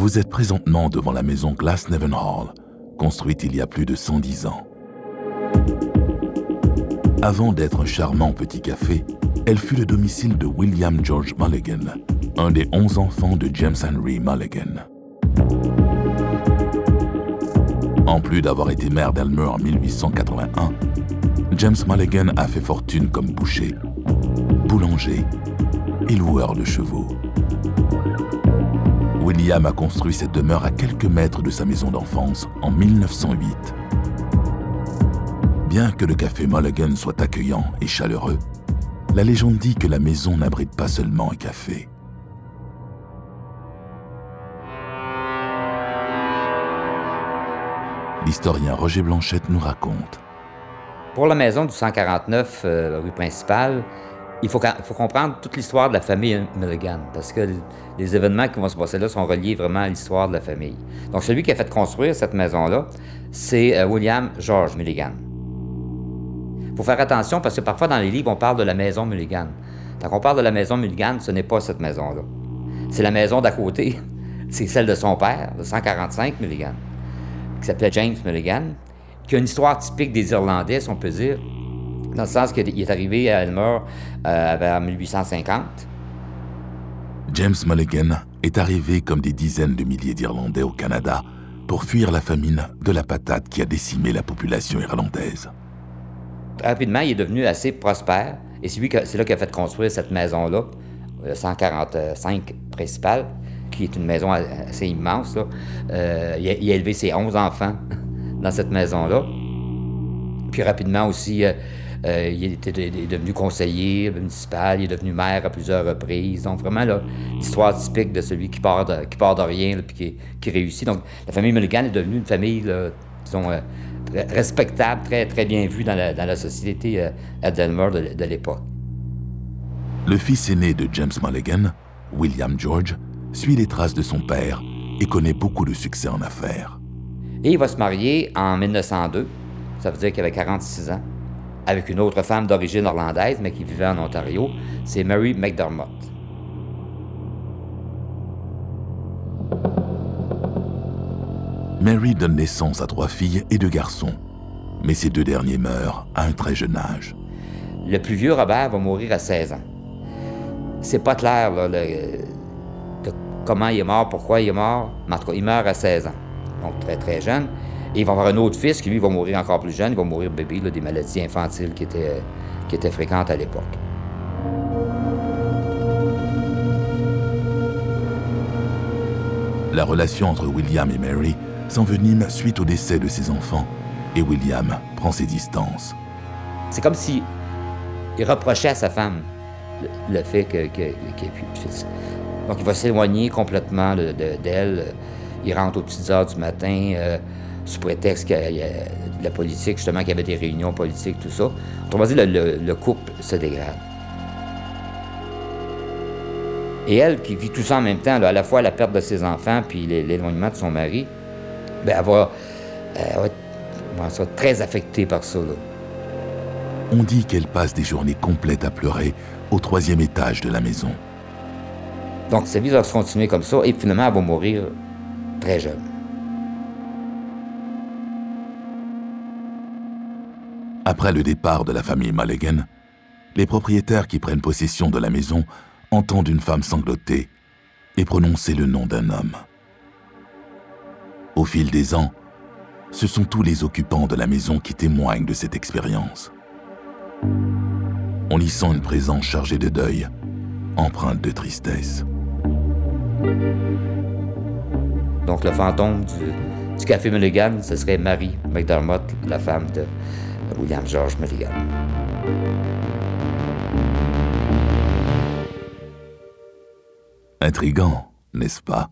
Vous êtes présentement devant la maison Glasnevin Hall, construite il y a plus de 110 ans. Avant d'être un charmant petit café, elle fut le domicile de William George Mulligan, un des onze enfants de James Henry Mulligan. En plus d'avoir été maire d'Elmer en 1881, James Mulligan a fait fortune comme boucher, boulanger et loueur de chevaux. William a construit cette demeure à quelques mètres de sa maison d'enfance en 1908. Bien que le café Mulligan soit accueillant et chaleureux, la légende dit que la maison n'abrite pas seulement un café. L'historien Roger Blanchette nous raconte. Pour la maison du 149 euh, rue principale, il faut, comprendre toute l'histoire de la famille Mulligan, parce que les événements qui vont se passer là sont reliés vraiment à l'histoire de la famille. Donc, celui qui a fait construire cette maison-là, c'est euh, William George Mulligan. Il faut faire attention parce que parfois dans les livres, on parle de la maison Mulligan. Quand on parle de la maison Mulligan, ce n'est pas cette maison-là. C'est la maison d'à côté. C'est celle de son père, de 145 Mulligan, qui s'appelait James Mulligan, qui a une histoire typique des Irlandais, si on peut dire, dans le sens qu'il est arrivé à Elmer euh, vers 1850. James Mulligan est arrivé comme des dizaines de milliers d'Irlandais au Canada pour fuir la famine de la patate qui a décimé la population irlandaise. Rapidement, il est devenu assez prospère et c'est lui c'est là qu'il a fait construire cette maison-là, le 145 principale, qui est une maison assez immense. Euh, il, a, il, a, élevé ses 11 enfants dans cette maison-là. Puis rapidement aussi, euh, euh, il, était, est devenu conseiller municipal, il est devenu maire à plusieurs reprises. Donc, vraiment, l'histoire typique de celui qui part de, qui part de rien et qui, qui, réussit. Donc, la famille Mulligan est devenue une famille, disons, euh, respectable, très, très bien vue dans la, dans la société euh, à Delmer de, de l'époque. Le fils aîné de James Mulligan, William George, suit les traces de son père et connaît beaucoup de succès en affaires. Et il va se marier en 1902, ça veut dire qu'il avait 46 ans avec une autre femme d'origine hollandaise, mais qui vivait en Ontario. C'est Mary McDermott. Mary donne naissance à trois filles et deux garçons, mais ces deux derniers meurent à un très jeune âge. Le plus vieux Robert va mourir à 16 ans. C'est pas clair là, le, de comment il est mort, pourquoi il est mort, mais en tout cas, il meurt à 16 ans, donc très très jeune. Et il va avoir un autre fils qui, lui, va mourir encore plus jeune. Il va mourir bébé, là, des maladies infantiles qui étaient, qui étaient fréquentes à l'époque. La relation entre William et Mary s'envenime suite au décès de ses enfants et William prend ses distances. C'est comme si il reprochait à sa femme le, fait qu'il que, ait plus de fils. Donc il va s'éloigner complètement d'elle. il rentre aux petites heures du matin. Euh, sous prétexte qu'il y a de la politique, justement, qu'il y avait des réunions politiques, tout ça. Autrement dit, le, le, couple se dégrade. Et elle, qui vit tout ça en même temps, à la fois la perte de ses enfants puis l'éloignement de son mari, ben, elle, va, être, très affectée par ça. On dit qu'elle passe des journées complètes à pleurer au troisième étage de la maison. Donc sa vie va se continuer comme ça et finalement elle va mourir très jeune. Après le départ de la famille Mulligan, les propriétaires qui prennent possession de la maison entendent une femme sangloter et prononcer le nom d'un homme. Au fil des ans, ce sont tous les occupants de la maison qui témoignent de cette expérience. On y sent une présence chargée de deuil, empreinte de tristesse. Donc le fantôme du, café Mulligan, ce serait Marie McDermott, la femme de William George Mulligan. Intrigant, n'est-ce pas?